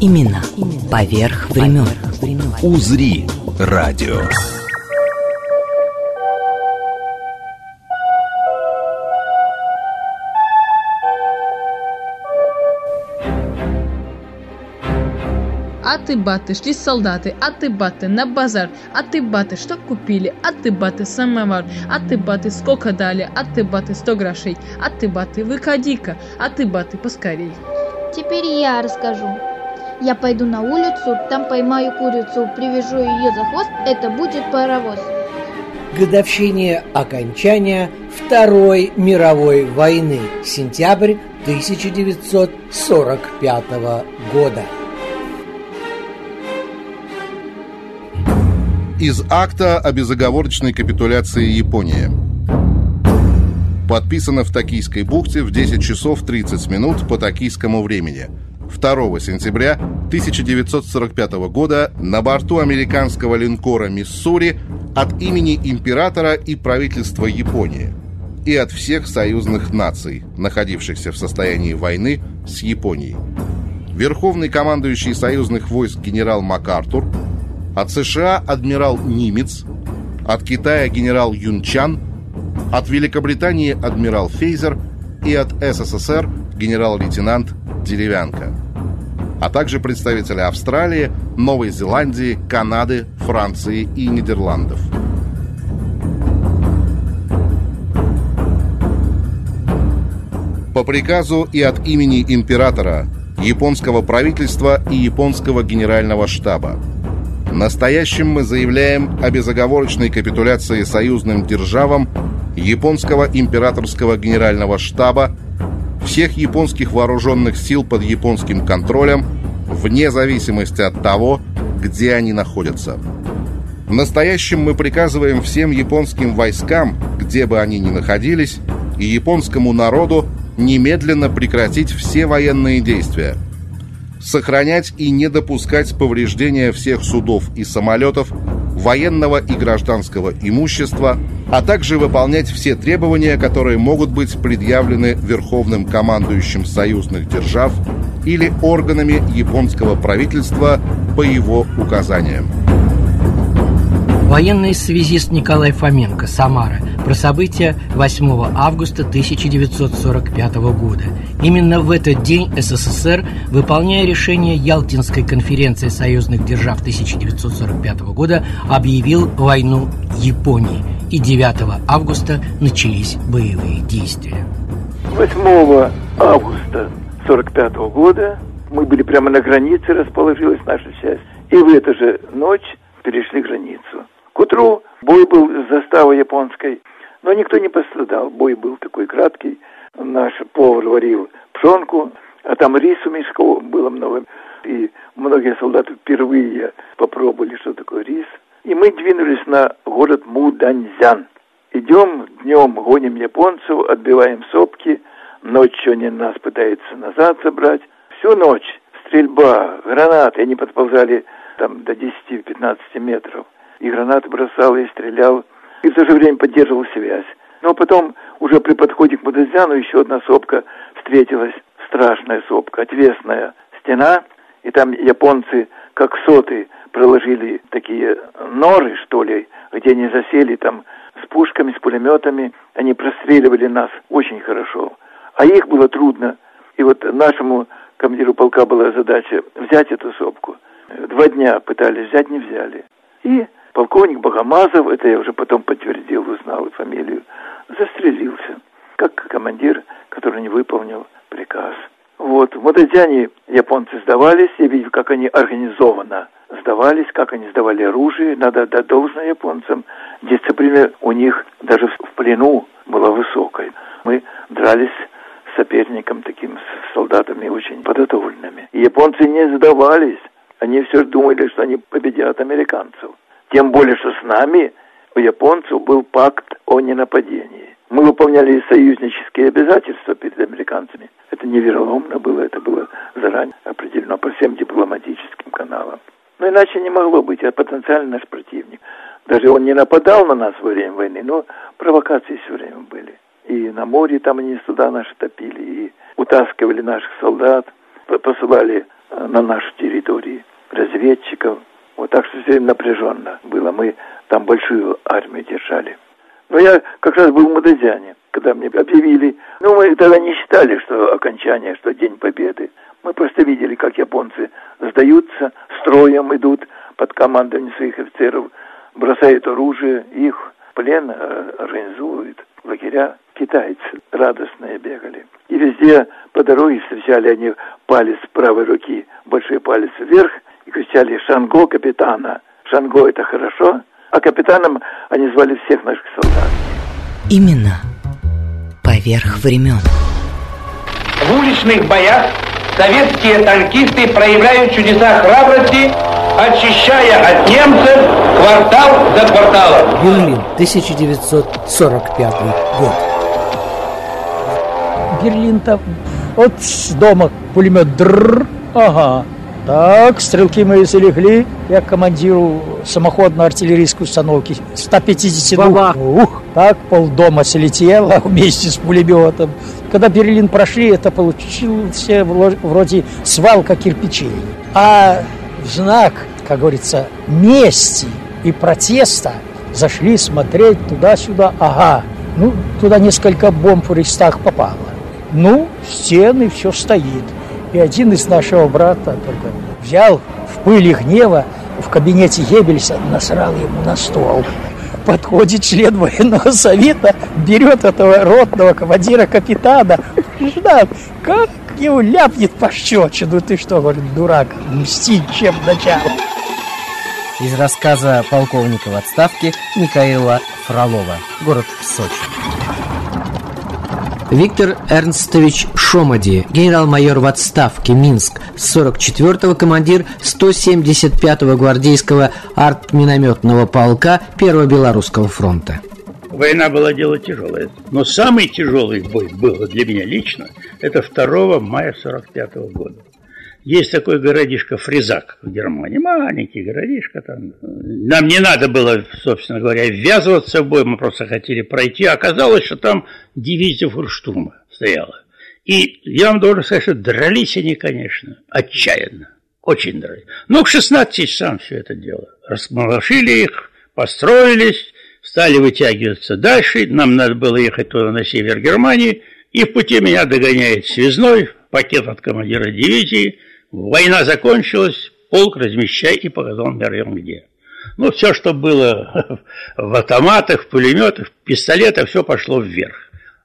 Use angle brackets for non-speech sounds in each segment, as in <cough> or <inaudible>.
Именно поверх времен. «Узри» радио. А ты, баты, шли солдаты, а ты, баты, на базар, а ты, баты, что купили, а ты, баты, самовар, а ты, баты, сколько дали, а ты, баты, сто грошей, а ты, баты, выходи-ка, а ты, баты, поскорей. Теперь я расскажу. Я пойду на улицу, там поймаю курицу, привяжу ее за хвост, это будет паровоз. Годовщине окончания Второй мировой войны, сентябрь 1945 года. Из акта о безоговорочной капитуляции Японии. Подписано в Токийской бухте в 10 часов 30 минут по токийскому времени. 2 сентября 1945 года на борту американского линкора «Миссури» от имени императора и правительства Японии и от всех союзных наций, находившихся в состоянии войны с Японией. Верховный командующий союзных войск генерал МакАртур – от США адмирал Нимец, от Китая генерал Юнчан, от Великобритании адмирал Фейзер и от СССР генерал-лейтенант Деревянко, а также представители Австралии, Новой Зеландии, Канады, Франции и Нидерландов. По приказу и от имени императора, японского правительства и японского генерального штаба – Настоящим мы заявляем о безоговорочной капитуляции союзным державам японского императорского генерального штаба, всех японских вооруженных сил под японским контролем, вне зависимости от того, где они находятся. Настоящим мы приказываем всем японским войскам, где бы они ни находились, и японскому народу немедленно прекратить все военные действия – сохранять и не допускать повреждения всех судов и самолетов, военного и гражданского имущества, а также выполнять все требования, которые могут быть предъявлены Верховным командующим союзных держав или органами японского правительства по его указаниям. Военный связист Николай Фоменко, Самара, про события 8 августа 1945 года. Именно в этот день СССР, выполняя решение Ялтинской конференции союзных держав 1945 года, объявил войну Японии. И 9 августа начались боевые действия. 8 августа 1945 года мы были прямо на границе, расположилась наша часть. И в эту же ночь перешли границу. Утру бой был с заставой японской, но никто не пострадал. Бой был такой краткий. Наш повар варил пшенку, а там рису мешков было много. И многие солдаты впервые попробовали, что такое рис. И мы двинулись на город Муданьзян. Идем днем, гоним японцев, отбиваем сопки. Ночью они нас пытаются назад забрать. Всю ночь стрельба, гранаты. Они подползали там до 10-15 метров и гранаты бросал, и стрелял, и в то же время поддерживал связь. Но потом, уже при подходе к Мудазяну, еще одна сопка встретилась, страшная сопка, отвесная стена, и там японцы, как соты, проложили такие норы, что ли, где они засели там с пушками, с пулеметами, они простреливали нас очень хорошо. А их было трудно. И вот нашему командиру полка была задача взять эту сопку. Два дня пытались взять, не взяли. И Полковник Богомазов, это я уже потом подтвердил, узнал фамилию, застрелился, как командир, который не выполнил приказ. Вот, в Мудадзяне японцы сдавались, я видел, как они организованно сдавались, как они сдавали оружие, надо отдать должное японцам. Дисциплина у них даже в плену была высокой. Мы дрались с соперником, таким с солдатами очень подготовленными. И японцы не сдавались. Они все думали, что они победят американцев. Тем более, что с нами у японцев был пакт о ненападении. Мы выполняли союзнические обязательства перед американцами. Это не было, это было заранее определено по всем дипломатическим каналам. Но иначе не могло быть, это потенциально наш противник. Даже он не нападал на нас во время войны, но провокации все время были. И на море там они суда наши топили, и утаскивали наших солдат, посылали э, на нашу территорию разведчиков. Вот так что все напряженно было. Мы там большую армию держали. Но я как раз был в Мадазяне, когда мне объявили. Ну, мы тогда не считали, что окончание, что День Победы. Мы просто видели, как японцы сдаются, строем идут под командованием своих офицеров, бросают оружие, их плен э, организуют, лагеря. Китайцы радостные бегали. И везде по дороге встречали они палец правой руки, большой палец вверх, и кричали «Шанго капитана!» «Шанго – это хорошо!» А капитаном они звали всех наших солдат. Именно поверх времен. В уличных боях советские танкисты проявляют чудеса храбрости, очищая от немцев квартал за кварталом. Берлин, 1945 год. Берлин там. Вот с дома пулемет дрррр. Ага. Так, стрелки мои залегли. Я командиру самоходно-артиллерийской установки 152. Ух, так полдома слетело вместе с пулеметом. Когда Берлин прошли, это получился вроде свалка кирпичей. А в знак, как говорится, мести и протеста зашли смотреть туда-сюда. Ага, ну, туда несколько бомб в Рейхстаг попало. Ну, стены, все стоит. И один из нашего брата только взял в пыли гнева в кабинете Геббельса, насрал ему на стол. Подходит член военного совета, берет этого ротного командира капитана, ждал, как его ляпнет пощечину. Ты что, говорит, дурак, мстить чем начало. Из рассказа полковника в отставке Михаила Фролова, город Сочи. Виктор Эрнстович Шомади, генерал-майор в отставке, Минск, 44-го командир 175-го гвардейского артминометного полка 1-го Белорусского фронта. Война была дело тяжелое. Но самый тяжелый бой был для меня лично, это 2 мая 45 -го года. Есть такой городишко Фризак в Германии, маленький городишко там. Нам не надо было, собственно говоря, ввязываться в бой, мы просто хотели пройти. Оказалось, что там дивизия фурштурма стояла. И я вам должен сказать, что дрались они, конечно, отчаянно. Очень дрались. Но к 16 часам все это дело. Расмолошили их, построились, стали вытягиваться дальше. Нам надо было ехать туда на север Германии. И в пути меня догоняет связной, пакет от командира дивизии – Война закончилась, полк размещай и показал район где. Ну, все, что было <laughs> в автоматах, в пулеметах, в пистолетах, все пошло вверх.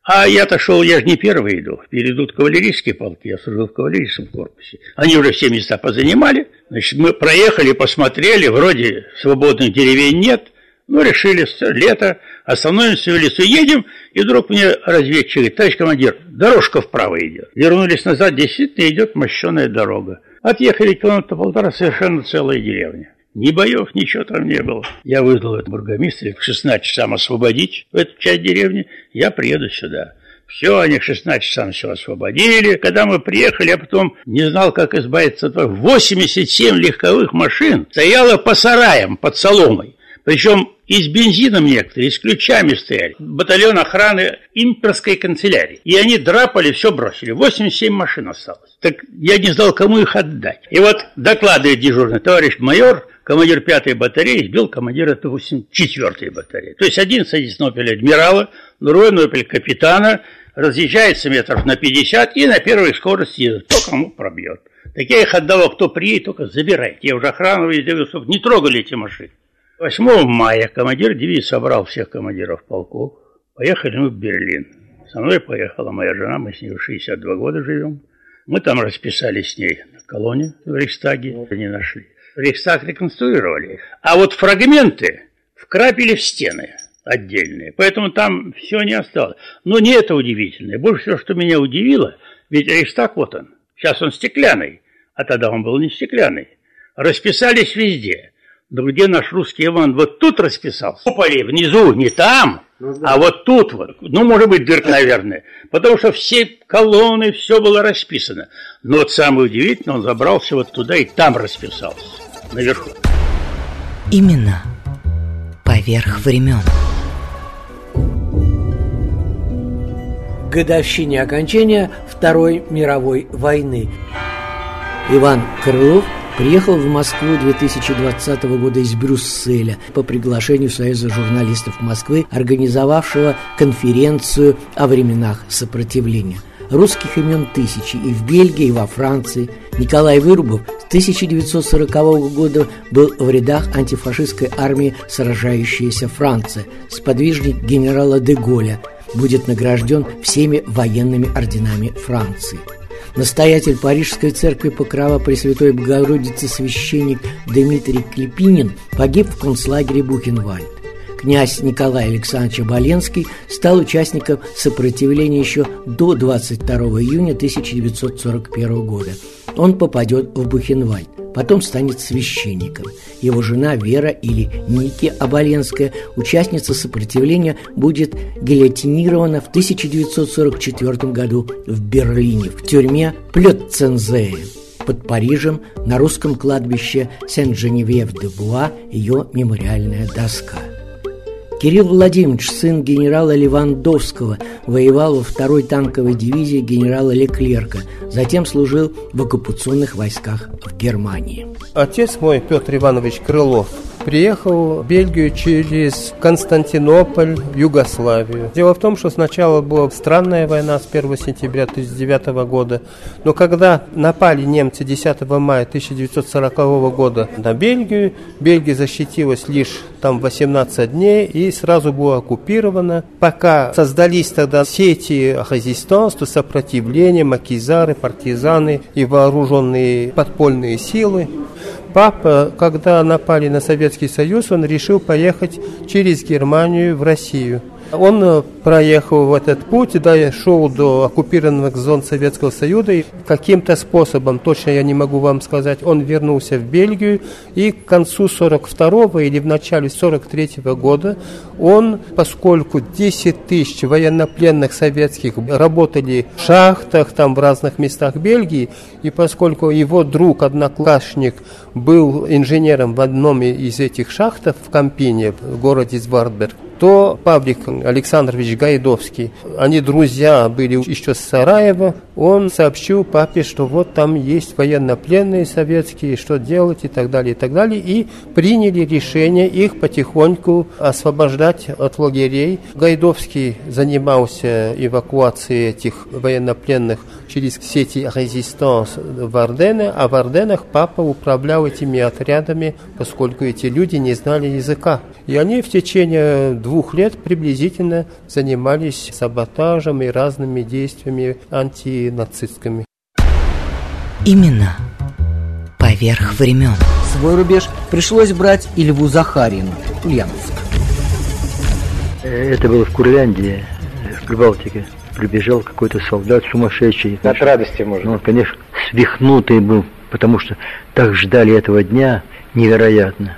А я-то шел, я же не первый иду. Впереди идут кавалерийские полки, я служил в кавалерийском корпусе. Они уже все места позанимали. Значит, мы проехали, посмотрели, вроде свободных деревень нет. Ну, решили, лето, остановимся в лесу, едем, и вдруг мне разведчик говорит, товарищ командир, дорожка вправо идет. Вернулись назад, действительно идет мощеная дорога. Отъехали километра полтора, совершенно целая деревня. Ни боев, ничего там не было. Я вызвал этого бургомистра к 16 часам освободить эту часть деревни. Я приеду сюда. Все, они к 16 часам все освободили. Когда мы приехали, я потом не знал, как избавиться от 87 легковых машин стояло по сараям под соломой. Причем и с бензином некоторые, и с ключами стояли. Батальон охраны имперской канцелярии. И они драпали, все бросили. 87 машин осталось. Так я не знал, кому их отдать. И вот докладывает дежурный товарищ майор, командир 5-й батареи, сбил командира 4-й батареи. То есть один садится на опель адмирала, другой на опель капитана, разъезжается метров на 50 и на первой скорости едет. Кто кому пробьет. Так я их отдавал, кто приедет, только забирайте. Я уже охрану везде, не трогали эти машины. 8 мая командир дивизии собрал всех командиров полков. Поехали мы в Берлин. Со мной поехала моя жена, мы с ней 62 года живем. Мы там расписались с ней на колонне в Рейхстаге, не нашли. Рейхстаг реконструировали. А вот фрагменты вкрапили в стены отдельные. Поэтому там все не осталось. Но не это удивительное. Больше всего, что меня удивило, ведь Рейхстаг вот он. Сейчас он стеклянный, а тогда он был не стеклянный. расписались везде. Но где наш русский Иван вот тут расписался? Куполи внизу, не там, ну, да. а вот тут вот. Ну, может быть, дырк, наверное. Потому что все колонны, все было расписано. Но вот самое удивительное, он забрался вот туда и там расписался, наверху. Именно поверх времен. годовщине окончания Второй мировой войны. Иван Крылов приехал в Москву 2020 года из Брюсселя по приглашению Союза журналистов Москвы, организовавшего конференцию о временах сопротивления. Русских имен тысячи и в Бельгии, и во Франции. Николай Вырубов с 1940 года был в рядах антифашистской армии «Сражающаяся Франция», сподвижник генерала де Голля – будет награжден всеми военными орденами Франции. Настоятель Парижской церкви Покрова Пресвятой Богородицы священник Дмитрий Клепинин погиб в концлагере Бухенвальд. Князь Николай Александрович Оболенский стал участником сопротивления еще до 22 июня 1941 года. Он попадет в Бухенвальд потом станет священником. Его жена Вера или Ники Оболенская, участница сопротивления, будет гильотинирована в 1944 году в Берлине в тюрьме Плётцензее. Под Парижем на русском кладбище Сен-Женевьев-де-Буа ее мемориальная доска – Кирилл Владимирович, сын генерала Левандовского, воевал во второй танковой дивизии генерала Леклерка, затем служил в оккупационных войсках в Германии. Отец мой, Петр Иванович Крылов, приехал в Бельгию через Константинополь, Югославию. Дело в том, что сначала была странная война с 1 сентября 1909 года, но когда напали немцы 10 мая 1940 года на Бельгию, Бельгия защитилась лишь там 18 дней и сразу была оккупирована. Пока создались тогда сети резистанства, сопротивления, макизары, партизаны и вооруженные подпольные силы. Папа, когда напали на Советский Союз, он решил поехать через Германию в Россию. Он э, проехал в этот путь, да, шел до оккупированных зон Советского Союза, и каким-то способом, точно я не могу вам сказать, он вернулся в Бельгию, и к концу 42 или в начале 43 года он, поскольку 10 тысяч военнопленных советских работали в шахтах, там в разных местах Бельгии, и поскольку его друг, одноклассник, был инженером в одном из этих шахтов в Кампине, в городе Звардберг, то Павлик Александрович Гайдовский, они друзья были еще с Сараева, он сообщил папе, что вот там есть военнопленные советские, что делать и так далее, и так далее, и приняли решение их потихоньку освобождать от лагерей. Гайдовский занимался эвакуацией этих военнопленных через сети резистанс в Ордены, а в Орденах папа управлял этими отрядами, поскольку эти люди не знали языка. И они в течение двух лет приблизительно занимались саботажем и разными действиями антинацистскими. Именно поверх времен. Свой рубеж пришлось брать и Льву Захарину, Ульяновск. Это было в Курляндии, в Прибалтике. Прибежал какой-то солдат сумасшедший. От радости, может. Ну, он, конечно, свихнутый был, потому что так ждали этого дня невероятно.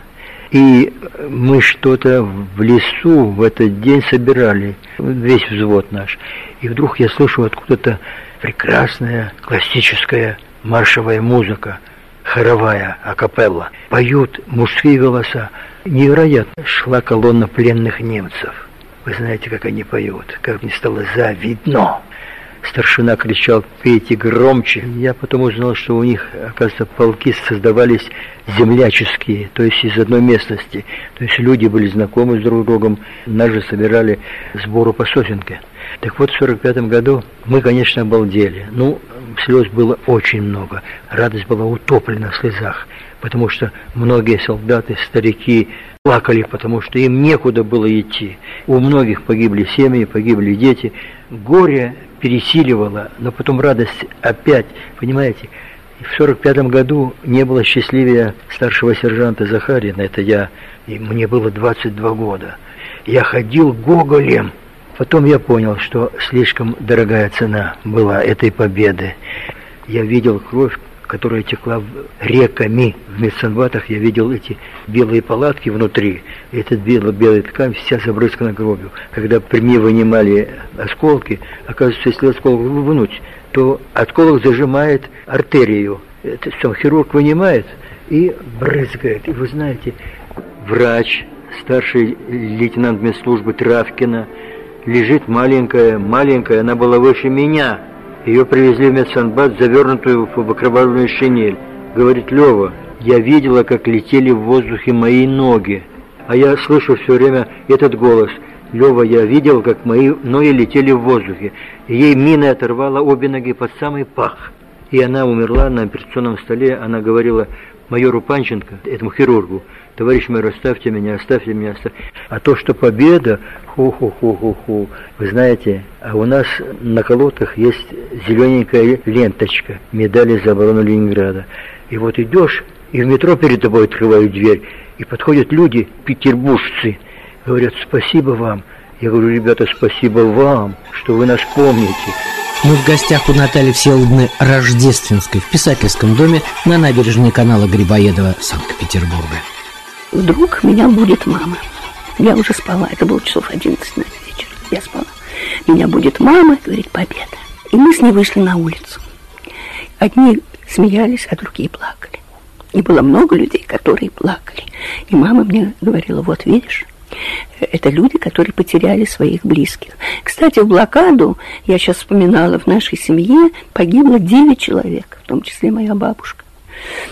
И мы что-то в лесу в этот день собирали, весь взвод наш. И вдруг я слышу откуда-то прекрасная классическая маршевая музыка, хоровая, акапелла. Поют мужские голоса. Невероятно. Шла колонна пленных немцев. Вы знаете, как они поют, как мне стало завидно. Старшина кричал «Пейте громче!». Я потом узнал, что у них, оказывается, полки создавались земляческие, то есть из одной местности. То есть люди были знакомы с друг другом, нас же собирали сбору по сосенке. Так вот, в 45 году мы, конечно, обалдели. Ну, слез было очень много. Радость была утоплена в слезах, потому что многие солдаты, старики плакали, потому что им некуда было идти. У многих погибли семьи, погибли дети. Горе пересиливало, но потом радость опять, понимаете. В сорок пятом году не было счастливее старшего сержанта Захарина, это я, и мне было 22 года. Я ходил гоголем. Потом я понял, что слишком дорогая цена была этой победы. Я видел кровь, которая текла реками. В медсанбатах я видел эти белые палатки внутри. И эта белая, белая ткань вся забрызгана кровью. Когда при мне вынимали осколки, оказывается, если осколок вынуть, то осколок зажимает артерию. Это сам хирург вынимает и брызгает. И вы знаете, врач, старший лейтенант медслужбы Травкина, лежит маленькая, маленькая, она была выше меня. Ее привезли в медсанбат, завернутую в окровавленную шинель. Говорит, Лева, я видела, как летели в воздухе мои ноги. А я слышу все время этот голос. Лева, я видел, как мои ноги летели в воздухе. Ей мина оторвала обе ноги под самый пах. И она умерла на операционном столе. Она говорила майору Панченко, этому хирургу, товарищ майор, оставьте меня, оставьте меня, оставьте. А то, что победа, ху-ху-ху-ху-ху, вы знаете, а у нас на колотах есть зелененькая ленточка, медали за оборону Ленинграда. И вот идешь, и в метро перед тобой открывают дверь, и подходят люди, петербуржцы, говорят, спасибо вам. Я говорю, ребята, спасибо вам, что вы нас помните. Мы в гостях у Натальи Всеволодны Рождественской в писательском доме на набережной канала Грибоедова Санкт-Петербурга. Вдруг меня будет мама. Я уже спала, это было часов 11 на вечер. Я спала. Меня будет мама, говорит, победа. И мы с ней вышли на улицу. Одни смеялись, а другие плакали. И было много людей, которые плакали. И мама мне говорила, вот видишь, это люди, которые потеряли своих близких. Кстати, в блокаду, я сейчас вспоминала, в нашей семье погибло 9 человек, в том числе моя бабушка.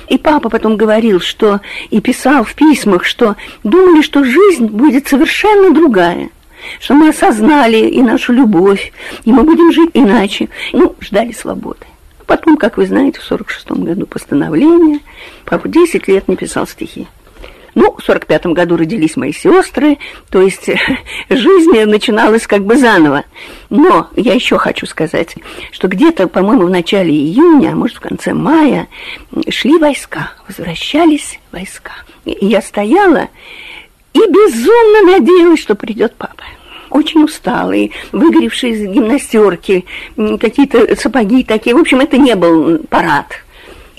И папа потом говорил, что и писал в письмах, что думали, что жизнь будет совершенно другая, что мы осознали и нашу любовь, и мы будем жить иначе. Ну, ждали свободы. Потом, как вы знаете, в 46 году постановление. Папа 10 лет не писал стихи. Ну, в 45 году родились мои сестры, то есть <laughs> жизнь начиналась как бы заново. Но я еще хочу сказать, что где-то, по-моему, в начале июня, а может, в конце мая, шли войска, возвращались войска. И я стояла и безумно надеялась, что придет папа очень усталый, выгоревший из гимнастерки, какие-то сапоги такие. В общем, это не был парад.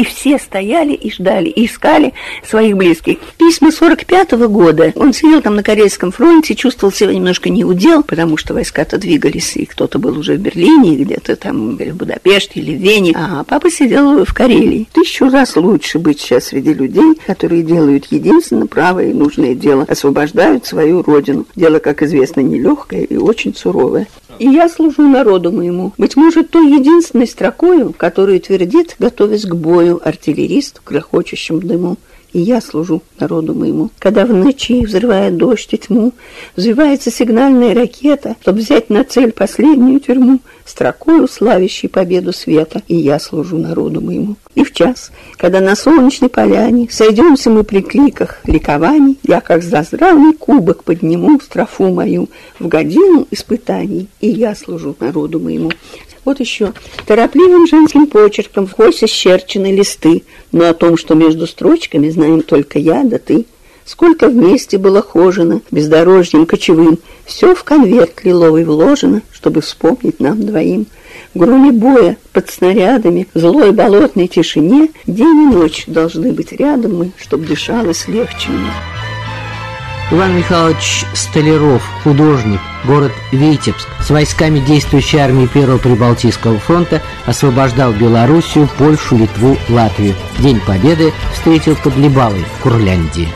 И все стояли и ждали, и искали своих близких. Письма 45 -го года. Он сидел там на Корейском фронте, чувствовал себя немножко неудел, потому что войска-то двигались, и кто-то был уже в Берлине, где-то там в Будапеште или в Вене. А папа сидел в Карелии. Тысячу раз лучше быть сейчас среди людей, которые делают единственно правое и нужное дело, освобождают свою родину. Дело, как известно, нелегкое и очень суровое и я служу народу моему. Быть может, той единственной строкою, которую твердит, готовясь к бою, артиллерист в грохочущем дыму и я служу народу моему. Когда в ночи, взрывая дождь и тьму, взвивается сигнальная ракета, чтобы взять на цель последнюю тюрьму, строкою славящей победу света, и я служу народу моему. И в час, когда на солнечной поляне сойдемся мы при кликах ликований, я как заздравный кубок подниму строфу мою в годину испытаний, и я служу народу моему. Вот еще. Торопливым женским почерком в вкось исчерчены листы, но о том, что между строчками знаем только я да ты. Сколько вместе было хожено, бездорожьем кочевым, все в конверт лиловый вложено, чтобы вспомнить нам двоим. В громе боя, под снарядами, злой болотной тишине, день и ночь должны быть рядом мы, чтоб дышалось легче мне. Иван Михайлович Столяров, художник, город Витебск, с войсками действующей армии Первого Прибалтийского фронта освобождал Белоруссию, Польшу, Литву, Латвию. День Победы встретил под Либавой в Курляндии.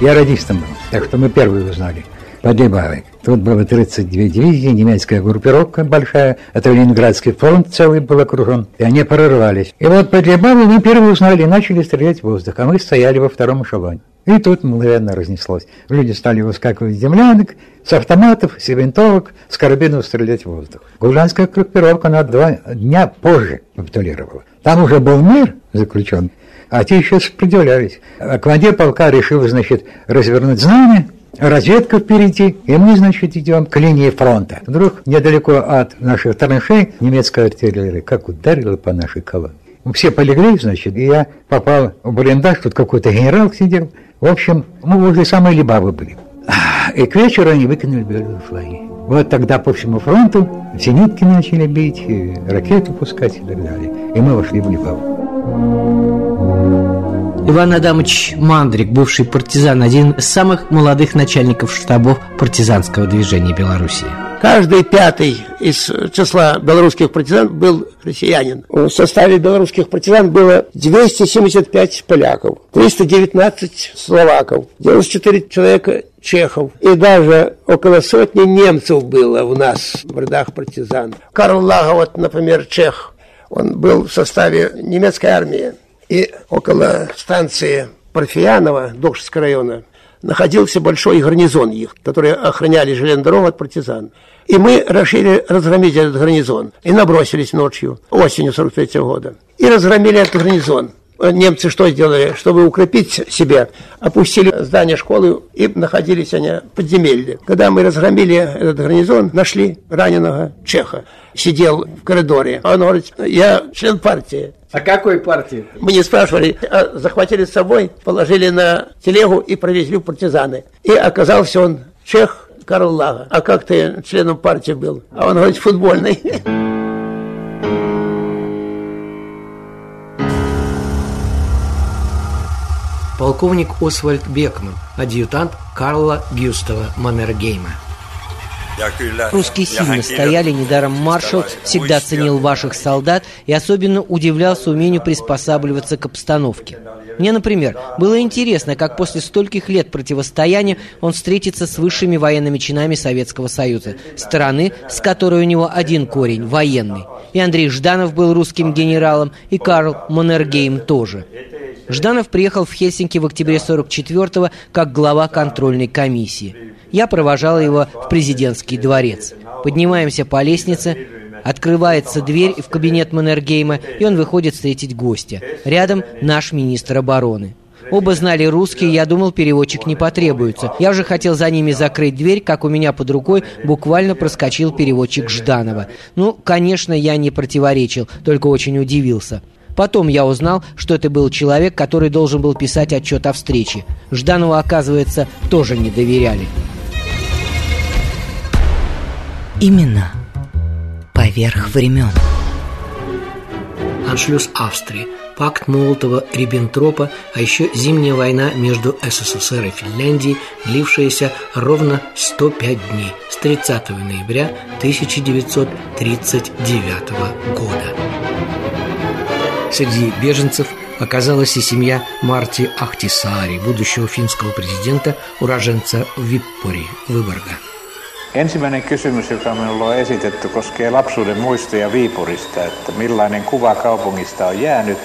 Я радистом был, так что мы первые узнали. Под Либавой. Тут было 32 дивизии, немецкая группировка большая, это Ленинградский фронт целый был окружен, и они прорвались. И вот под Либавой мы первые узнали и начали стрелять в воздух, а мы стояли во втором эшелоне. И тут мгновенно разнеслось. Люди стали выскакивать с землянок, с автоматов, с винтовок, с карабинов стрелять в воздух. Гулянская группировка на два дня позже капитулировала. Там уже был мир заключен, а те еще сопротивлялись. А командир полка решил, значит, развернуть знамя, разведка впереди, и мы, значит, идем к линии фронта. Вдруг недалеко от наших траншей немецкая артиллерия как ударила по нашей колонне. Все полегли, значит, и я попал в блиндаж, тут какой-то генерал сидел, в общем, мы возле самой Либавы были. И к вечеру они выкинули белые флаги. Вот тогда по всему фронту зенитки начали бить, ракеты пускать и так далее. И мы вошли в Либаву. Иван Адамович Мандрик, бывший партизан, один из самых молодых начальников штабов партизанского движения Белоруссии. Каждый пятый из числа белорусских партизан был россиянин. В составе белорусских партизан было 275 поляков, 319 словаков, 94 человека чехов. И даже около сотни немцев было у нас в рядах партизан. Карл Лага, вот, например, чех, он был в составе немецкой армии. И около станции Парфиянова, Докшевского района, находился большой гарнизон их, которые охраняли железную дорогу от партизан. И мы решили разгромить этот гарнизон. И набросились ночью, осенью 43 -го года. И разгромили этот гарнизон. Немцы что сделали? Чтобы укрепить себя, опустили здание школы и находились они в подземелье. Когда мы разгромили этот гарнизон, нашли раненого чеха. Сидел в коридоре. Он говорит, я член партии. А какой партии? Мы не спрашивали, а захватили с собой, положили на телегу и провезли в партизаны. И оказался он чех Карл Лага. А как ты членом партии был? А он говорит, футбольный. Полковник Освальд Бекман, адъютант Карла Гюстава Маннергейма. Русские сильно стояли, недаром маршал всегда ценил ваших солдат и особенно удивлялся умению приспосабливаться к обстановке. Мне, например, было интересно, как после стольких лет противостояния он встретится с высшими военными чинами Советского Союза, страны, с которой у него один корень – военный. И Андрей Жданов был русским генералом, и Карл Маннергейм тоже. Жданов приехал в Хельсинки в октябре 44-го как глава контрольной комиссии. Я провожала его в президентский дворец. Поднимаемся по лестнице, открывается дверь в кабинет Маннергейма, и он выходит встретить гостя. Рядом наш министр обороны. Оба знали русский, я думал, переводчик не потребуется. Я уже хотел за ними закрыть дверь, как у меня под рукой буквально проскочил переводчик Жданова. Ну, конечно, я не противоречил, только очень удивился. Потом я узнал, что это был человек, который должен был писать отчет о встрече. Жданову, оказывается, тоже не доверяли. Именно поверх времен. Аншлюз Австрии, пакт Молотова-Риббентропа, а еще зимняя война между СССР и Финляндией, длившаяся ровно 105 дней, с 30 ноября 1939 года. Среди беженцев оказалась и семья Марти Ахтисаари, будущего финского президента, уроженца Виппори, Выборга. Ensimmäinen kysymys, joka minulla on esitetty, koskee lapsuuden muistoja Viipurista, että millainen kuva kaupungista on jäänyt,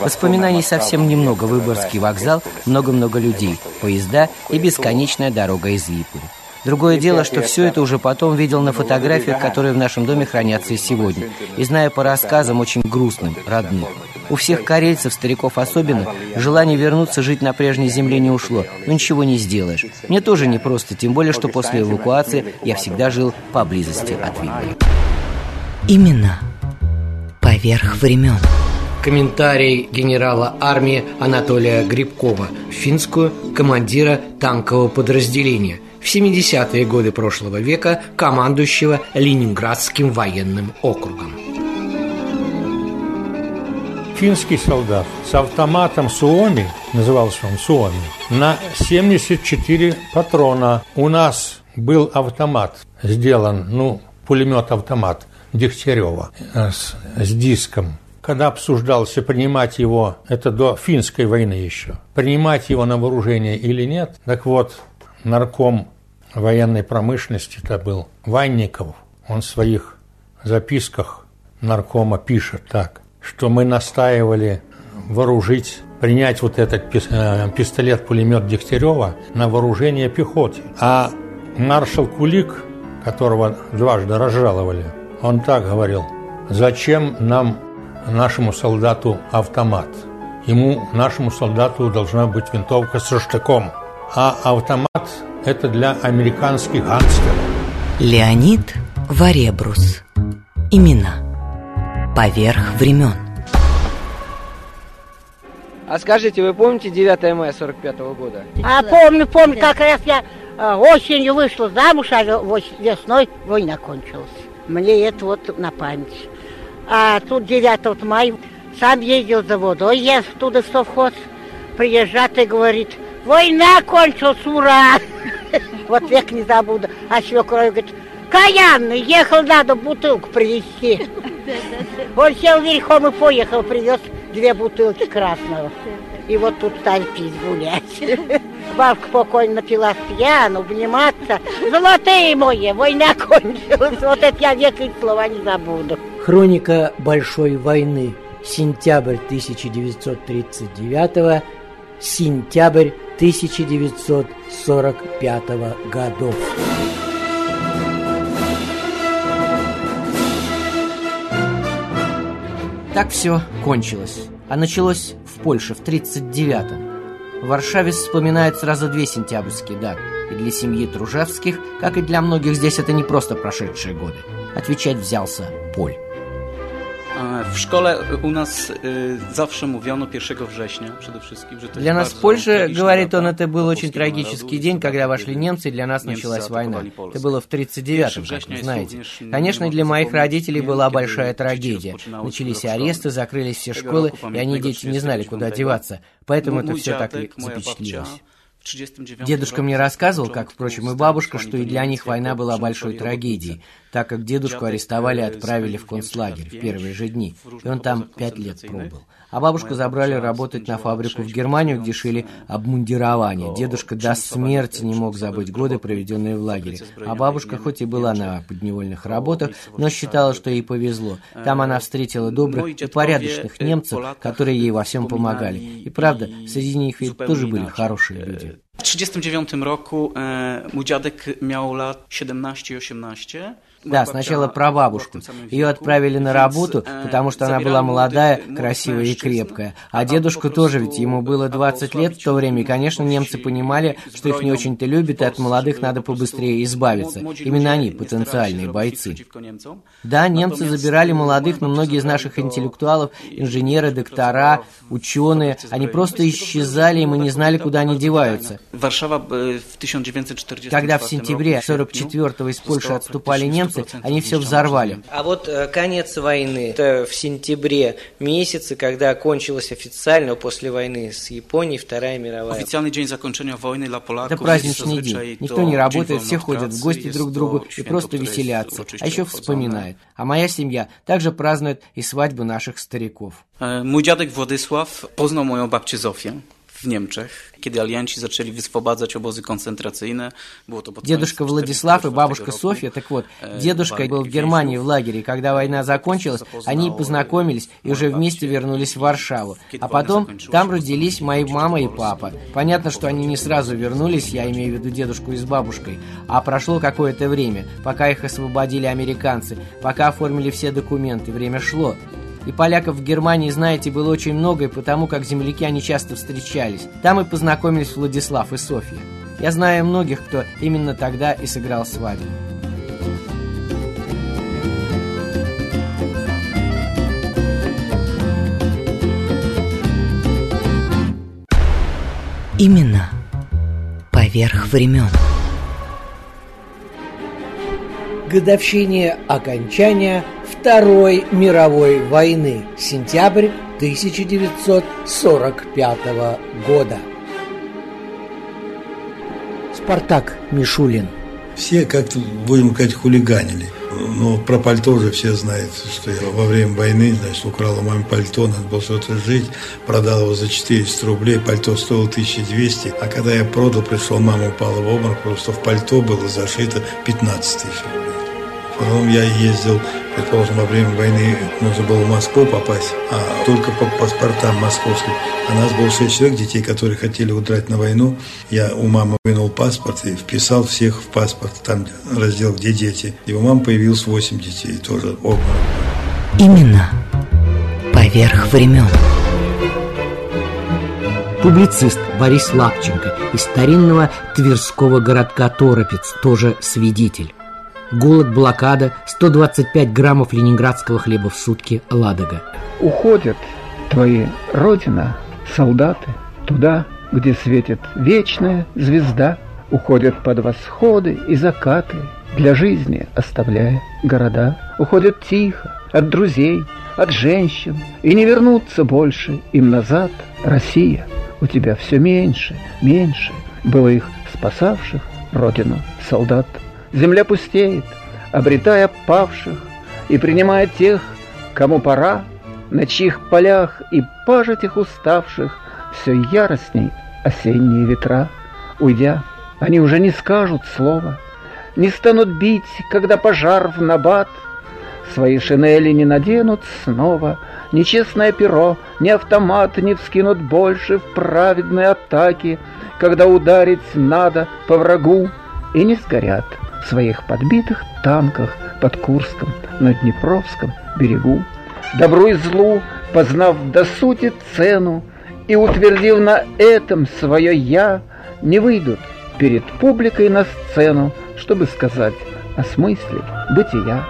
Воспоминаний совсем немного. Выборгский вокзал, много-много людей, поезда и бесконечная дорога из Випури. Другое дело, что все это уже потом видел на фотографиях, которые в нашем доме хранятся и сегодня. И знаю по рассказам очень грустным, родным. У всех карельцев, стариков особенно, желание вернуться жить на прежней земле не ушло. Но ничего не сделаешь. Мне тоже непросто, тем более, что после эвакуации я всегда жил поблизости от Вильны. Именно поверх времен. Комментарий генерала армии Анатолия Грибкова, финскую командира танкового подразделения – в 70-е годы прошлого века командующего Ленинградским военным округом. Финский солдат с автоматом Суоми, назывался он Суоми, на 74 патрона. У нас был автомат сделан, ну, пулемет-автомат Дегтярева с, с диском когда обсуждался, принимать его, это до финской войны еще, принимать его на вооружение или нет, так вот, нарком военной промышленности это был Ванников. Он в своих записках наркома пишет так, что мы настаивали вооружить, принять вот этот э, пистолет-пулемет Дегтярева на вооружение пехоте. А маршал Кулик, которого дважды разжаловали, он так говорил, зачем нам, нашему солдату, автомат? Ему, нашему солдату, должна быть винтовка со штыком – а автомат – это для американских гангстеров. Леонид Варебрус. Имена. Поверх времен. А скажите, вы помните 9 мая 45 -го года? А помню, помню, как раз я э, осенью вышла замуж, а весной война кончилась. Мне это вот на память. А тут 9 мая сам ездил за водой, я туда в совхоз, приезжает и говорит, война кончилась, ура! <laughs> Вот век не забуду. А свекровь говорит, Каянный, ехал, надо бутылку привезти. Он сел верхом и поехал, привез две бутылки красного. И вот тут стали пить, гулять. <laughs> Бабка покойно напилась пьяну, обниматься. Золотые мои, война кончилась. Вот это я век и слова не забуду. Хроника Большой войны. Сентябрь 1939 сентябрь 1945 годов. Так все кончилось. А началось в Польше в 39-м. В Варшаве вспоминают сразу две сентябрьские даты. И для семьи Тружевских, как и для многих здесь, это не просто прошедшие годы. Отвечать взялся Поль. W szkole u nas zawsze mówiono 1 września przede wszystkim, że to Для нас в Польше, говорит он, это был очень трагический день, когда вошли немцы, и для нас началась война. Это было в 39-м, как вы знаете. Конечно, для моих родителей была большая трагедия. Начались аресты, закрылись все школы, и они, дети, не знали, куда деваться. Поэтому это все так и запечатлелось. Дедушка мне рассказывал, как, впрочем, и бабушка, что и для них война была большой трагедией, так как дедушку арестовали и отправили в концлагерь в первые же дни, и он там пять лет пробыл. А бабушку забрали работать на фабрику в Германию, где шили обмундирование. Дедушка до смерти не мог забыть годы, проведенные в лагере. А бабушка хоть и была на подневольных работах, но считала, что ей повезло. Там она встретила добрых и порядочных немцев, которые ей во всем помогали. И правда, среди них ведь тоже были хорошие люди. W 1939 roku e, mój dziadek miał lat 17-18. Да, сначала про бабушку. Ее отправили на работу, потому что она была молодая, красивая и крепкая. А дедушку тоже, ведь ему было 20 лет в то время, и, конечно, немцы понимали, что их не очень-то любят, и от молодых надо побыстрее избавиться. Именно они потенциальные бойцы. Да, немцы забирали молодых, но многие из наших интеллектуалов, инженеры, доктора, ученые, они просто исчезали, и мы не знали, куда они деваются. Когда в сентябре 44-го из Польши отступали немцы, они все взорвали. А вот э, конец войны, это в сентябре месяце, когда кончилась официально после войны с Японией Вторая мировая. Официальный день закончения войны для поляков. Это праздничный день. Никто не работает, все ходят в гости друг к другу и просто веселятся, а еще вспоминают. А моя семья также празднует и свадьбу наших стариков. Mój dziadek Władysław poznał moją babcię Zofię w Niemczech, kiedy alianci zaczęli wyswobadzać obozy koncentracyjne. Było to pod Дедушка Владислав и бабушка Софья, так вот, дедушка был в Германии в лагере, когда война закончилась, они познакомились и уже вместе вернулись в Варшаву. А потом там родились мои мама и папа. Понятно, что они не сразу вернулись, я имею в виду дедушку и с бабушкой, а прошло какое-то время, пока их освободили американцы, пока оформили все документы, время шло. И поляков в Германии, знаете, было очень много, и потому как земляки они часто встречались. Там и познакомились Владислав и Софья. Я знаю многих, кто именно тогда и сыграл свадьбу. Именно поверх времен. Годовщине окончания Второй мировой войны, сентябрь 1945 года. Спартак Мишулин. Все как-то, будем говорить, хулиганили. Но про пальто уже все знают, что я во время войны, значит, украл у мамы пальто, надо было что-то жить, продал его за 400 рублей, пальто стоило 1200, а когда я продал, пришел, мама упала в обморок, просто в пальто было зашито 15 тысяч рублей. Потом я ездил, предположим, во время войны нужно было в Москву попасть, а только по паспортам московским. А нас было 6 человек, детей, которые хотели удрать на войну. Я у мамы вынул паспорт и вписал всех в паспорт. Там раздел «Где дети?». И у мамы появилось 8 детей, тоже обморок. Именно поверх времен. Публицист Борис Лапченко из старинного тверского городка Торопец, тоже свидетель. Голод, блокада, 125 граммов ленинградского хлеба в сутки Ладога. Уходят твои родина, солдаты, туда, где светит вечная звезда. Уходят под восходы и закаты, для жизни оставляя города. Уходят тихо, от друзей, от женщин, и не вернуться больше им назад. Россия, у тебя все меньше, меньше было их спасавших родину солдат. Земля пустеет, обретая павших, и принимая тех, кому пора, на чьих полях и пажить их уставших все яростней осенние ветра. Уйдя, они уже не скажут слова, не станут бить, когда пожар в набат, свои шинели не наденут снова, ни честное перо, ни автомат не вскинут больше в праведной атаке, когда ударить надо по врагу, и не сгорят в своих подбитых танках под Курском на Днепровском берегу. Добру и злу, познав до сути цену и утвердив на этом свое «я», не выйдут перед публикой на сцену, чтобы сказать о смысле бытия.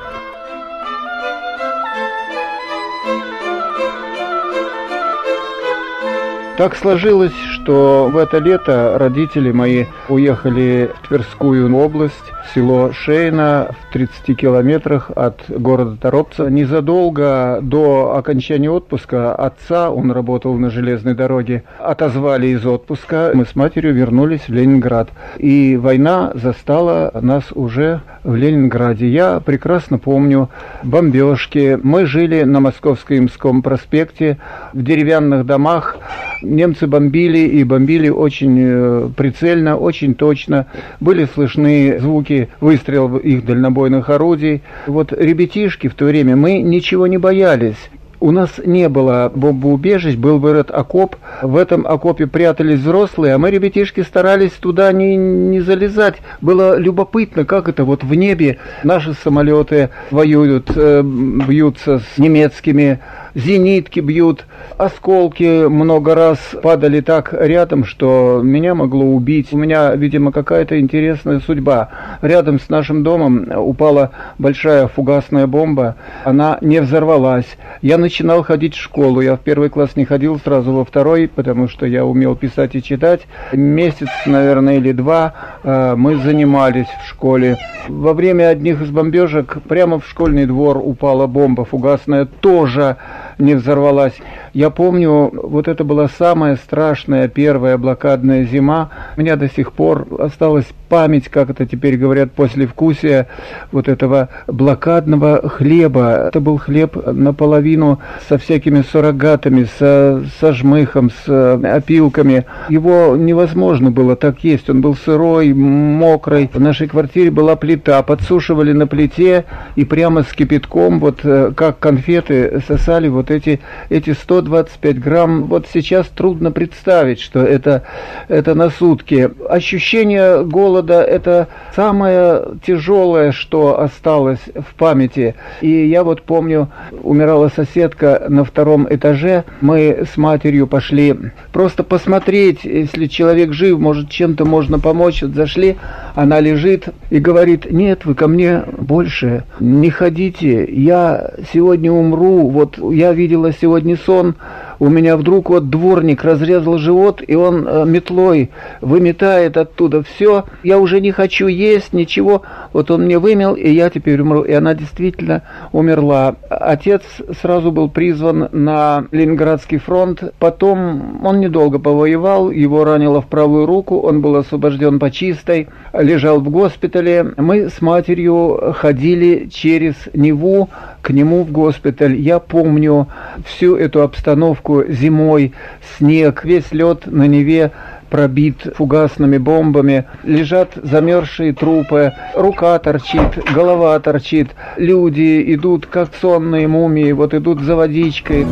Так сложилось, что в это лето родители мои уехали в Тверскую область, село Шейна в 30 километрах от города Торопца. Незадолго до окончания отпуска отца, он работал на железной дороге, отозвали из отпуска. Мы с матерью вернулись в Ленинград. И война застала нас уже в Ленинграде. Я прекрасно помню бомбежки. Мы жили на Московско-Имском проспекте в деревянных домах. Немцы бомбили и бомбили очень э, прицельно, очень точно. Были слышны звуки выстрелов их дальнобойных орудий. Вот ребятишки в то время, мы ничего не боялись. У нас не было бомбоубежищ, был вырыт окоп. В этом окопе прятались взрослые, а мы, ребятишки, старались туда не, не залезать. Было любопытно, как это вот в небе наши самолеты воюют, э, бьются с немецкими зенитки бьют, осколки много раз падали так рядом, что меня могло убить. У меня, видимо, какая-то интересная судьба. Рядом с нашим домом упала большая фугасная бомба, она не взорвалась. Я начинал ходить в школу, я в первый класс не ходил, сразу во второй, потому что я умел писать и читать. Месяц, наверное, или два э, мы занимались в школе. Во время одних из бомбежек прямо в школьный двор упала бомба фугасная, тоже не взорвалась. Я помню, вот это была самая страшная первая блокадная зима. У меня до сих пор осталась память, как это теперь говорят, после вкусия вот этого блокадного хлеба. Это был хлеб наполовину со всякими суррогатами, со, со жмыхом, с э, опилками. Его невозможно было так есть. Он был сырой, мокрый. В нашей квартире была плита. Подсушивали на плите и прямо с кипятком, вот э, как конфеты, сосали вот эти, эти 125 грамм. Вот сейчас трудно представить, что это, это на сутки. Ощущение голода – это самое тяжелое, что осталось в памяти. И я вот помню, умирала соседка на втором этаже. Мы с матерью пошли просто посмотреть, если человек жив, может, чем-то можно помочь. Вот зашли, она лежит и говорит, нет, вы ко мне больше не ходите, я сегодня умру, вот я видела сегодня сон, у меня вдруг вот дворник разрезал живот, и он э, метлой выметает оттуда все. Я уже не хочу есть, ничего. Вот он мне вымел, и я теперь умру. И она действительно умерла. Отец сразу был призван на Ленинградский фронт. Потом он недолго повоевал, его ранило в правую руку, он был освобожден по чистой, лежал в госпитале. Мы с матерью ходили через Неву к нему в госпиталь. Я помню всю эту обстановку зимой, снег, весь лед на Неве пробит фугасными бомбами, лежат замерзшие трупы, рука торчит, голова торчит, люди идут как сонные мумии, вот идут за водичкой.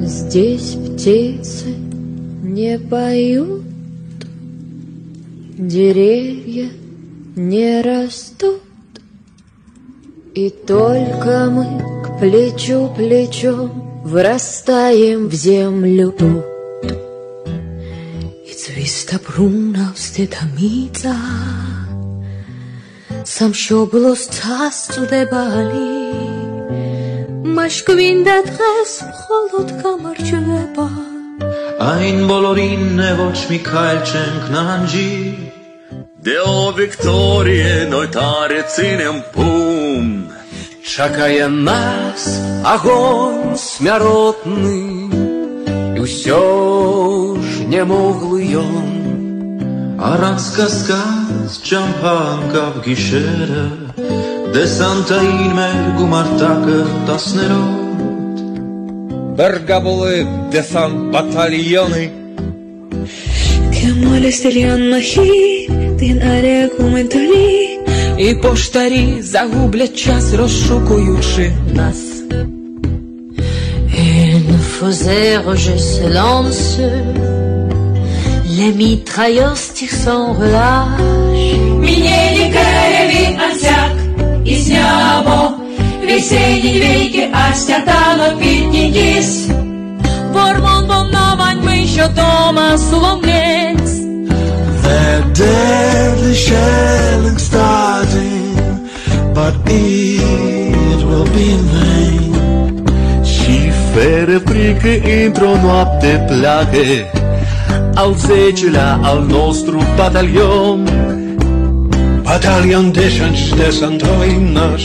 Здесь птицы не поют, деревья не растут, и только мы к плечу плечом вырастаем в землю тут. It's vista bruna ustedamica Sam შობლოს წასწდებალი მაშკვინდა დღეს მხოლოდ გამარჯვება Ein bolorin voc Mikhail Cenknanji De o victorie noi tare ținem шум, чакае нас агонь смяротны і ўсё ж не моглы ён. Арабска сказ чампанка гішера де сантаинме гумартакы таснерот Bergabulib desan batalyonu Kemal Estelian Nahi Din Ale Gumendali і поштарі загублять час, розшукуючи нас. Une fausse je se lance, la mitrailleuse tire sans relâche. Мінєлі кеві ансяк і знямо, весенні віки аж тятано підні діс. Бормон бомнавань ми що дома соломлець. That deadly shell But it will be in vain. Și fără frică într-o noapte pleacă Al zecelea al nostru batalion. Батальон десант десантовый наш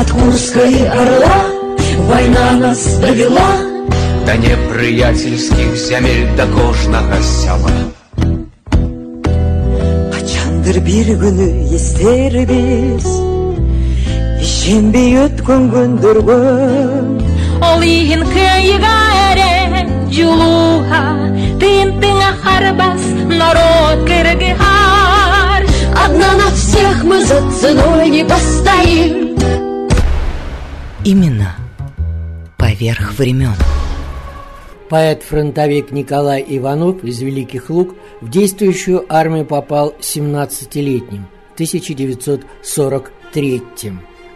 От Курской орла война нас довела До неприятельских земель до кожного села Açandır bir günü ister biz. Şembi ötkün gündürgün Ол иһин кыйга эре жулуха Тын тыңа харбас народ кыргыхар Одна на всех мы за ценой не постоим Имена поверх времен. Поэт-фронтовик Николай Иванов из Великих Луг в действующую армию попал 17-летним в 1943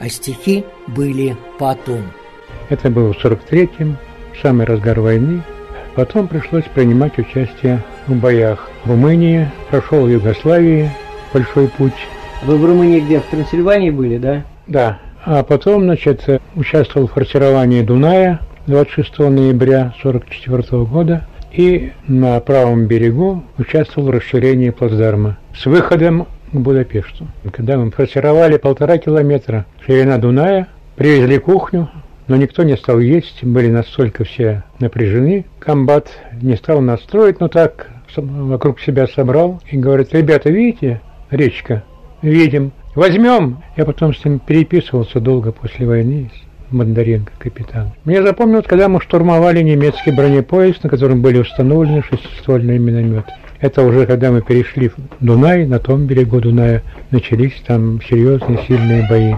а стихи были потом. Это было в 43-м, самый разгар войны. Потом пришлось принимать участие в боях в Румынии, прошел в Югославии большой путь. Вы в Румынии где, в Трансильвании были, да? Да. А потом, значит, участвовал в форсировании Дуная 26 ноября 1944 года и на правом берегу участвовал в расширении плацдарма с выходом к Будапешту. Когда мы форсировали полтора километра ширина Дуная, привезли кухню, но никто не стал есть, были настолько все напряжены. Комбат не стал нас строить, но так вокруг себя собрал и говорит, ребята, видите, речка? Видим. Возьмем. Я потом с ним переписывался долго после войны Бондаренко, капитан. Мне запомнилось, когда мы штурмовали немецкий бронепоезд, на котором были установлены шестиствольные минометы. Это уже когда мы перешли в Дунай, на том берегу Дуная, начались там серьезные сильные бои.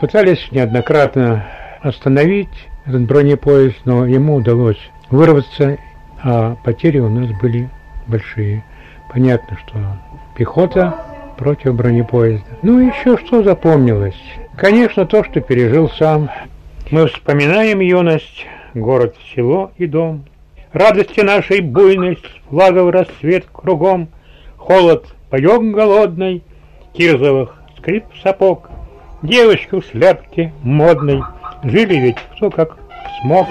Пытались неоднократно остановить этот бронепоезд, но ему удалось вырваться, а потери у нас были большие. Понятно, что пехота против бронепоезда. Ну и еще что запомнилось? Конечно, то, что пережил сам. Мы вспоминаем юность, город, село и дом. Радости нашей буйность, флагов рассвет кругом, Холод, паек голодный, кирзовых скрип сапог, Девочка в шляпке модной, жили ведь кто как смог.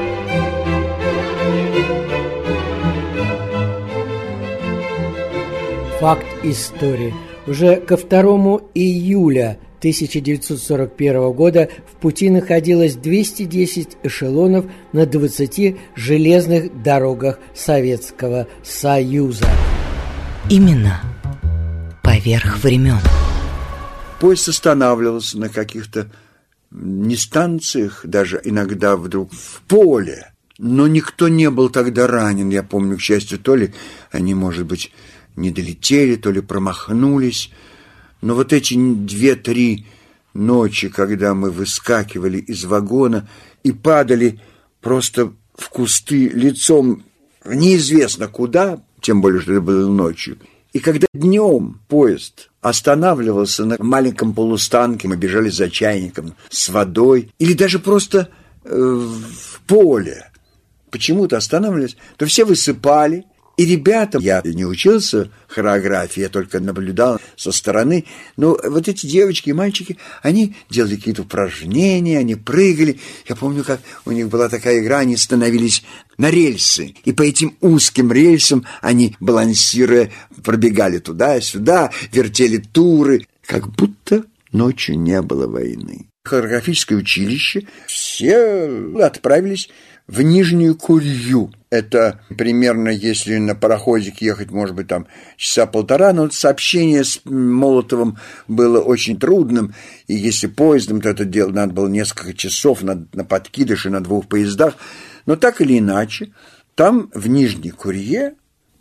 Факт истории. Уже ко 2 июля 1941 года в пути находилось 210 эшелонов на 20 железных дорогах Советского Союза. Имена поверх времен. Поезд останавливался на каких-то не станциях, даже иногда вдруг в поле. Но никто не был тогда ранен. Я помню, к счастью, то ли они, может быть, не долетели, то ли промахнулись. Но вот эти две-три ночи, когда мы выскакивали из вагона и падали просто в кусты лицом неизвестно куда, тем более, что это было ночью. И когда днем поезд останавливался на маленьком полустанке, мы бежали за чайником с водой, или даже просто э, в поле, почему-то останавливались, то все высыпали, и ребята, я не учился хореографии, я только наблюдал со стороны, но вот эти девочки и мальчики, они делали какие-то упражнения, они прыгали. Я помню, как у них была такая игра, они становились на рельсы, и по этим узким рельсам они, балансируя, пробегали туда-сюда, вертели туры, как будто ночью не было войны. хореографическое училище, все отправились в Нижнюю Курью. Это примерно, если на пароходике ехать, может быть, там часа полтора, но сообщение с Молотовым было очень трудным, и если поездом, то это дело надо было несколько часов на, на подкидыше на двух поездах. Но так или иначе, там в Нижней Курье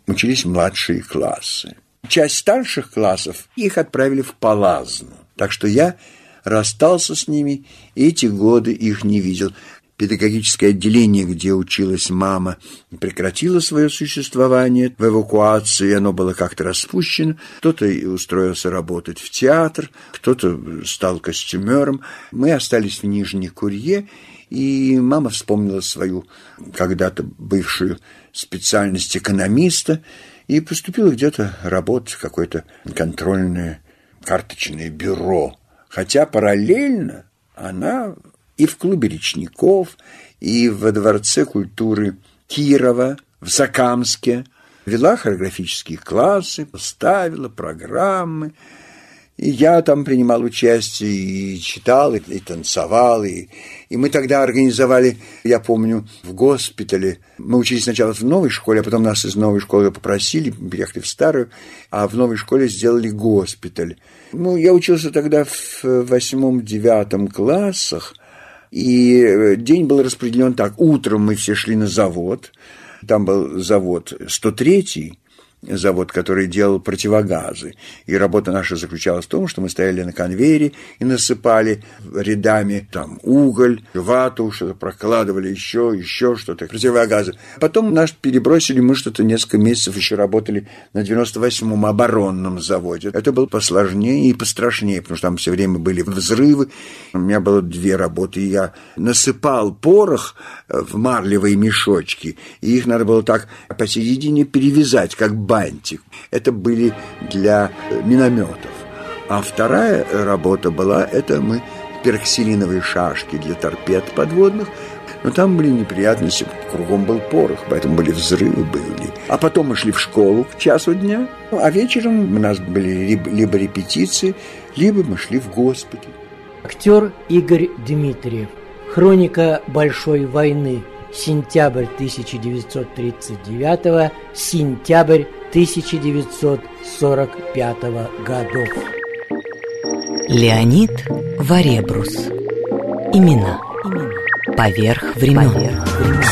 учились младшие классы. Часть старших классов их отправили в Палазну. Так что я расстался с ними, и эти годы их не видел. Педагогическое отделение, где училась мама, прекратило свое существование в эвакуации, оно было как-то распущено. Кто-то устроился работать в театр, кто-то стал костюмером. Мы остались в Нижней Курье, и мама вспомнила свою когда-то бывшую специальность экономиста и поступила где-то работать в какое-то контрольное карточное бюро. Хотя параллельно она и в клубе речников, и во Дворце культуры Кирова, в Закамске вела хореографические классы, ставила программы, и я там принимал участие, и читал, и, и танцевал, и, и мы тогда организовали, я помню, в госпитале. Мы учились сначала в новой школе, а потом нас из новой школы попросили, переехали в старую, а в новой школе сделали госпиталь. Ну, я учился тогда в восьмом-девятом классах, и день был распределен так. Утром мы все шли на завод, там был завод 103-й, завод, который делал противогазы. И работа наша заключалась в том, что мы стояли на конвейере и насыпали рядами там уголь, вату, что-то прокладывали еще, еще что-то, противогазы. Потом нас перебросили, мы что-то несколько месяцев еще работали на 98-м оборонном заводе. Это было посложнее и пострашнее, потому что там все время были взрывы. У меня было две работы. Я насыпал порох в марлевые мешочки, и их надо было так посередине перевязать, как бантик. Это были для минометов. А вторая работа была, это мы пероксилиновые шашки для торпед подводных, но там были неприятности, кругом был порох, поэтому были взрывы были. А потом мы шли в школу к часу дня, а вечером у нас были либо репетиции, либо мы шли в госпиталь. Актер Игорь Дмитриев. Хроника Большой войны. Сентябрь 1939, сентябрь 1945 годов. Леонид Варебрус. Имена. Поверх времен. Поверх времен.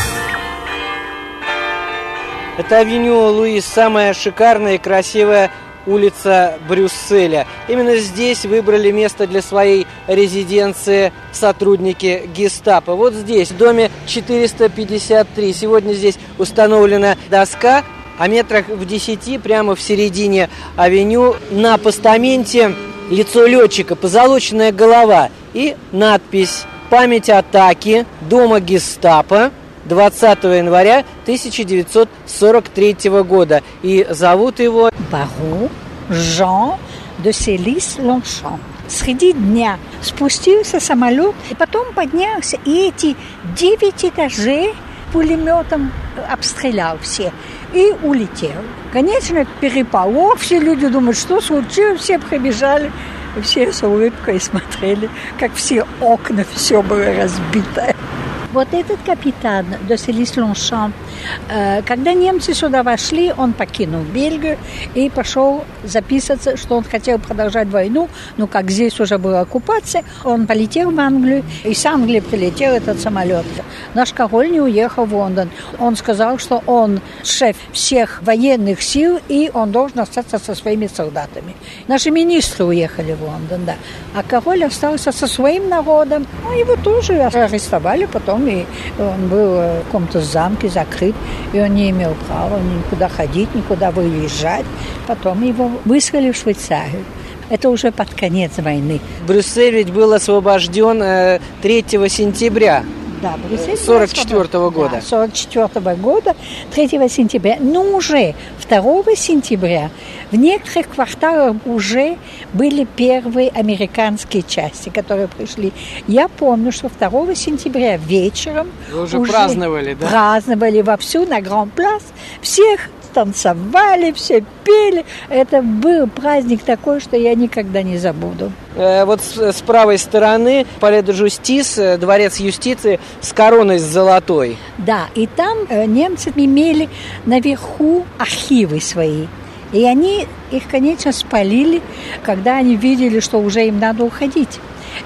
Это авеню Луис, самая шикарная и красивая улица Брюсселя. Именно здесь выбрали место для своей резиденции сотрудники гестапо. Вот здесь, в доме 453. Сегодня здесь установлена доска, а метрах в 10 прямо в середине авеню на постаменте лицо летчика, позолоченная голова и надпись «Память атаки дома гестапо» 20 января 1943 года. И зовут его Барон Жан де Селис Лоншан. Среди дня спустился самолет, и потом поднялся, и эти девять этажей пулеметом обстрелял все и улетел. Конечно, переполох, все люди думают, что случилось, все прибежали, все с улыбкой смотрели, как все окна, все было разбито. Вот этот капитан Доселис Лоншан, э, когда немцы сюда вошли, он покинул Бельгию и пошел записываться, что он хотел продолжать войну, но как здесь уже была оккупация, он полетел в Англию, и с Англии прилетел этот самолет. Наш король не уехал в Лондон. Он сказал, что он шеф всех военных сил, и он должен остаться со своими солдатами. Наши министры уехали в Лондон, да. А король остался со своим народом. Ну, его тоже арестовали потом, и он был в каком-то замке закрыт, и он не имел права никуда ходить, никуда выезжать. Потом его выслали в Швейцарию. Это уже под конец войны. Брюссель ведь был освобожден 3 сентября да, Брюссель 44 -го года. Да, 44 -го года, 3 сентября. Но уже 2 сентября в некоторых кварталах уже были первые американские части, которые пришли. Я помню, что 2 сентября вечером Вы уже, уже праздновали, да? Праздновали вовсю на Гранд Плас. Всех танцевали, все пели. Это был праздник такой, что я никогда не забуду. Э, вот с, с правой стороны Пале де Жустис, э, дворец юстиции с короной с золотой. Да, и там э, немцы имели наверху архивы свои. И они их, конечно, спалили, когда они видели, что уже им надо уходить.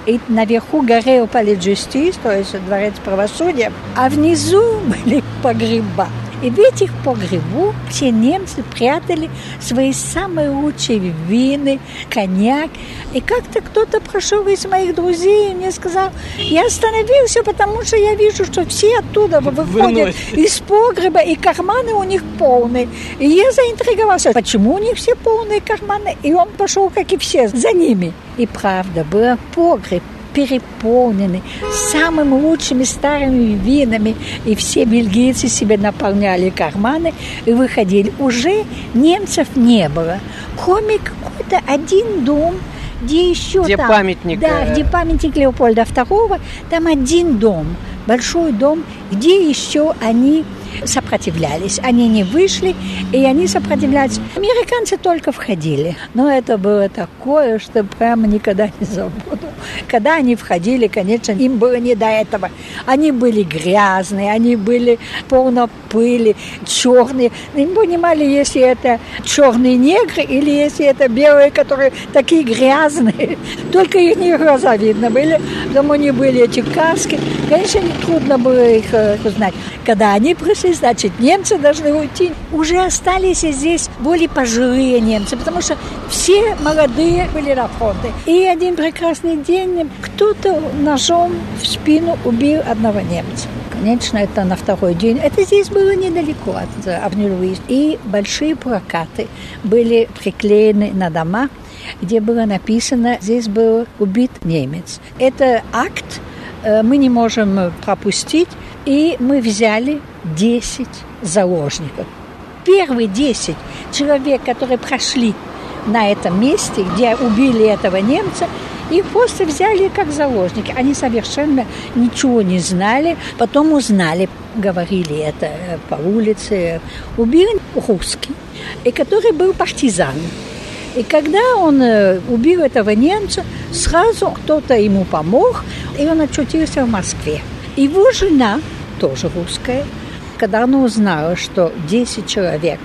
И наверху горел Пале Justice, то есть дворец правосудия, а внизу <laughs> были погреба. И в этих погребу все немцы прятали свои самые лучшие вины, коньяк. И как-то кто-то прошел из моих друзей и мне сказал, я остановился, потому что я вижу, что все оттуда выходят из погреба, и карманы у них полные. И я заинтриговался, почему у них все полные карманы? И он пошел, как и все, за ними. И правда, был погреб переполнены самыми лучшими старыми винами, и все бельгийцы себе наполняли карманы и выходили. Уже немцев не было. Кроме какой-то один дом, где еще где там, памятник, да, э... где памятник Леопольда II, там один дом, большой дом, где еще они сопротивлялись. Они не вышли, и они сопротивлялись. Американцы только входили. Но это было такое, что прямо никогда не забуду. Когда они входили, конечно, им было не до этого. Они были грязные, они были полно пыли, черные. Не понимали, если это черные негры или если это белые, которые такие грязные. <laughs> Только их не глаза видно были. Потому они были эти каски. Конечно, трудно было их э, узнать. Когда они пришли, значит, немцы должны уйти. Уже остались здесь более пожилые немцы, потому что все молодые были фронте. И один прекрасный день кто-то ножом в спину убил одного немца. Конечно, это на второй день. Это здесь было недалеко от Авню Луис. И большие плакаты были приклеены на дома, где было написано, здесь был убит немец. Это акт э, мы не можем пропустить, и мы взяли 10 заложников. Первые 10 человек, которые прошли на этом месте, где убили этого немца, их просто взяли как заложники. Они совершенно ничего не знали, потом узнали, говорили это по улице. Убили русский, и который был партизан. И когда он э, убил этого немца, сразу кто-то ему помог, и он очутился в Москве. Его жена тоже русская, когда она узнала, что 10 человек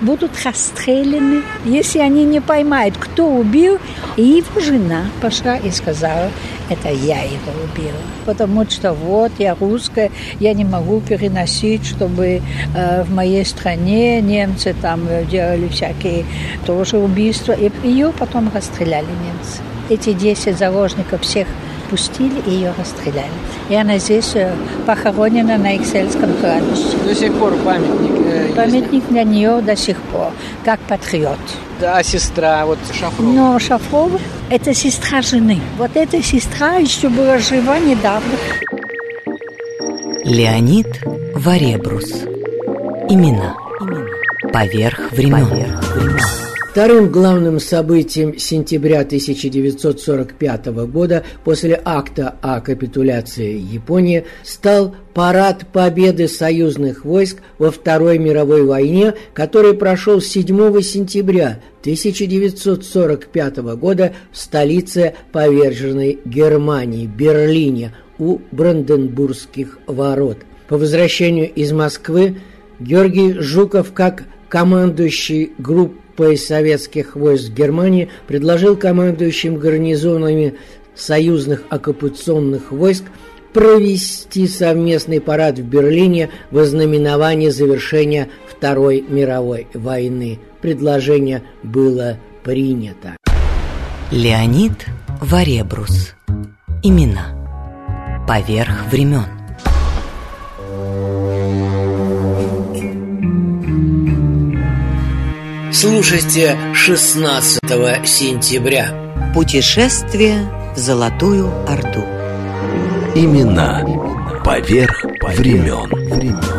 будут расстреляны, если они не поймают, кто убил, и его жена пошла и сказала, это я его убила. Потому что вот я русская, я не могу переносить, чтобы э, в моей стране немцы там делали всякие тоже убийства. И ее потом расстреляли немцы. Эти 10 заложников всех пустили и ее расстреляли. И она здесь э, похоронена на Эксельском кладбище. До сих пор памятник э, Памятник для нее до сих пор, как патриот. Да, сестра, вот Шафрова. Но Шафрова – это сестра жены. Вот эта сестра еще была жива недавно. Леонид Варебрус. Имена. Поверх времен. Поверх времен. Вторым главным событием сентября 1945 года после акта о капитуляции Японии стал парад победы союзных войск во Второй мировой войне, который прошел 7 сентября 1945 года в столице поверженной Германии, Берлине, у Бранденбургских ворот. По возвращению из Москвы Георгий Жуков как командующий группой из советских войск Германии предложил командующим гарнизонами союзных оккупационных войск провести совместный парад в Берлине во знаменование завершения Второй мировой войны. Предложение было принято. Леонид Варебрус. Имена. Поверх времен. Слушайте 16 сентября. Путешествие в Золотую Орду. Имена поверх времен.